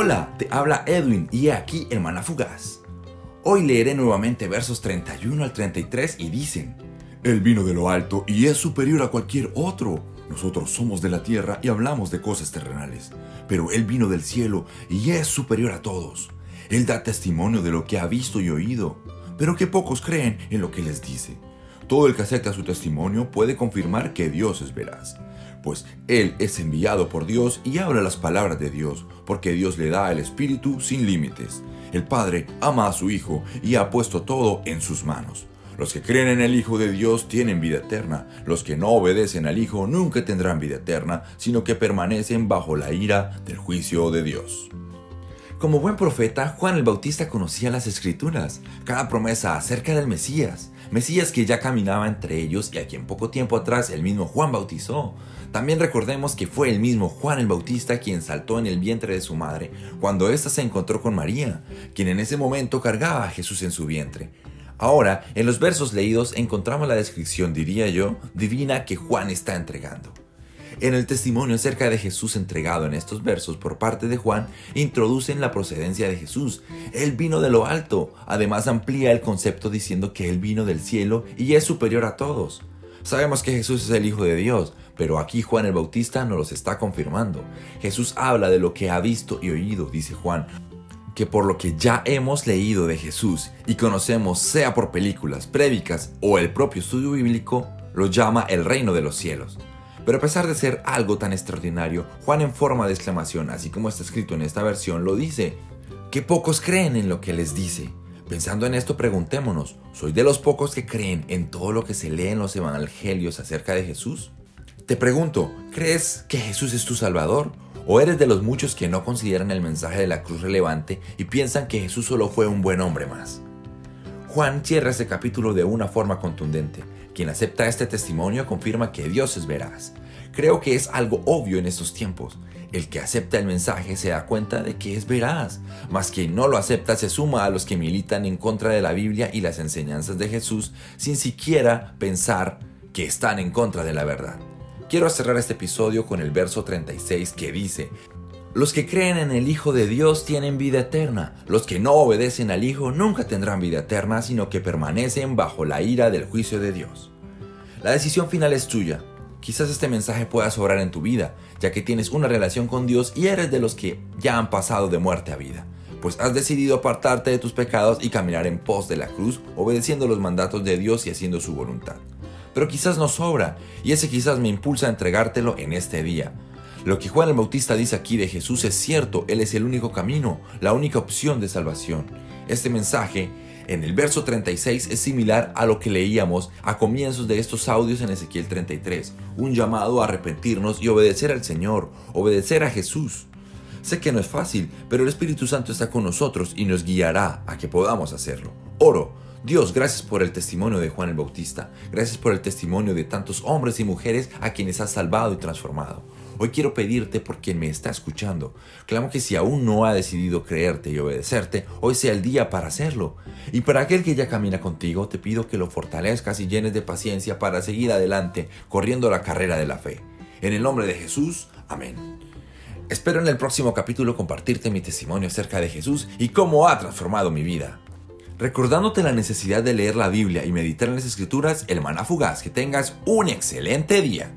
Hola, te habla Edwin y he aquí el maná fugaz. Hoy leeré nuevamente versos 31 al 33 y dicen, Él vino de lo alto y es superior a cualquier otro. Nosotros somos de la tierra y hablamos de cosas terrenales, pero Él vino del cielo y es superior a todos. Él da testimonio de lo que ha visto y oído, pero que pocos creen en lo que les dice. Todo el que acepta su testimonio puede confirmar que Dios es veraz, pues Él es enviado por Dios y habla las palabras de Dios, porque Dios le da el Espíritu sin límites. El Padre ama a su Hijo y ha puesto todo en sus manos. Los que creen en el Hijo de Dios tienen vida eterna. Los que no obedecen al Hijo nunca tendrán vida eterna, sino que permanecen bajo la ira del juicio de Dios. Como buen profeta, Juan el Bautista conocía las escrituras, cada promesa acerca del Mesías, Mesías que ya caminaba entre ellos y a quien poco tiempo atrás el mismo Juan bautizó. También recordemos que fue el mismo Juan el Bautista quien saltó en el vientre de su madre cuando ésta se encontró con María, quien en ese momento cargaba a Jesús en su vientre. Ahora, en los versos leídos encontramos la descripción, diría yo, divina que Juan está entregando. En el testimonio acerca de Jesús entregado en estos versos por parte de Juan, introducen la procedencia de Jesús. Él vino de lo alto. Además amplía el concepto diciendo que Él vino del cielo y es superior a todos. Sabemos que Jesús es el Hijo de Dios, pero aquí Juan el Bautista nos los está confirmando. Jesús habla de lo que ha visto y oído, dice Juan, que por lo que ya hemos leído de Jesús y conocemos, sea por películas, prédicas o el propio estudio bíblico, lo llama el reino de los cielos. Pero a pesar de ser algo tan extraordinario, Juan en forma de exclamación, así como está escrito en esta versión, lo dice, que pocos creen en lo que les dice. Pensando en esto, preguntémonos, ¿soy de los pocos que creen en todo lo que se lee en los evangelios acerca de Jesús? Te pregunto, ¿crees que Jesús es tu Salvador? ¿O eres de los muchos que no consideran el mensaje de la cruz relevante y piensan que Jesús solo fue un buen hombre más? Juan cierra este capítulo de una forma contundente. Quien acepta este testimonio confirma que Dios es veraz. Creo que es algo obvio en estos tiempos. El que acepta el mensaje se da cuenta de que es veraz, mas quien no lo acepta se suma a los que militan en contra de la Biblia y las enseñanzas de Jesús sin siquiera pensar que están en contra de la verdad. Quiero cerrar este episodio con el verso 36 que dice, los que creen en el Hijo de Dios tienen vida eterna. Los que no obedecen al Hijo nunca tendrán vida eterna, sino que permanecen bajo la ira del juicio de Dios. La decisión final es tuya. Quizás este mensaje pueda sobrar en tu vida, ya que tienes una relación con Dios y eres de los que ya han pasado de muerte a vida, pues has decidido apartarte de tus pecados y caminar en pos de la cruz, obedeciendo los mandatos de Dios y haciendo su voluntad. Pero quizás no sobra, y ese quizás me impulsa a entregártelo en este día lo que Juan el Bautista dice aquí de Jesús es cierto, Él es el único camino, la única opción de salvación. Este mensaje en el verso 36 es similar a lo que leíamos a comienzos de estos audios en Ezequiel 33, un llamado a arrepentirnos y obedecer al Señor, obedecer a Jesús. Sé que no es fácil, pero el Espíritu Santo está con nosotros y nos guiará a que podamos hacerlo. Oro, Dios, gracias por el testimonio de Juan el Bautista, gracias por el testimonio de tantos hombres y mujeres a quienes has salvado y transformado. Hoy quiero pedirte por quien me está escuchando. Clamo que si aún no ha decidido creerte y obedecerte, hoy sea el día para hacerlo. Y para aquel que ya camina contigo, te pido que lo fortalezcas y llenes de paciencia para seguir adelante, corriendo la carrera de la fe. En el nombre de Jesús, amén. Espero en el próximo capítulo compartirte mi testimonio acerca de Jesús y cómo ha transformado mi vida. Recordándote la necesidad de leer la Biblia y meditar en las escrituras, el maná fugaz, que tengas un excelente día.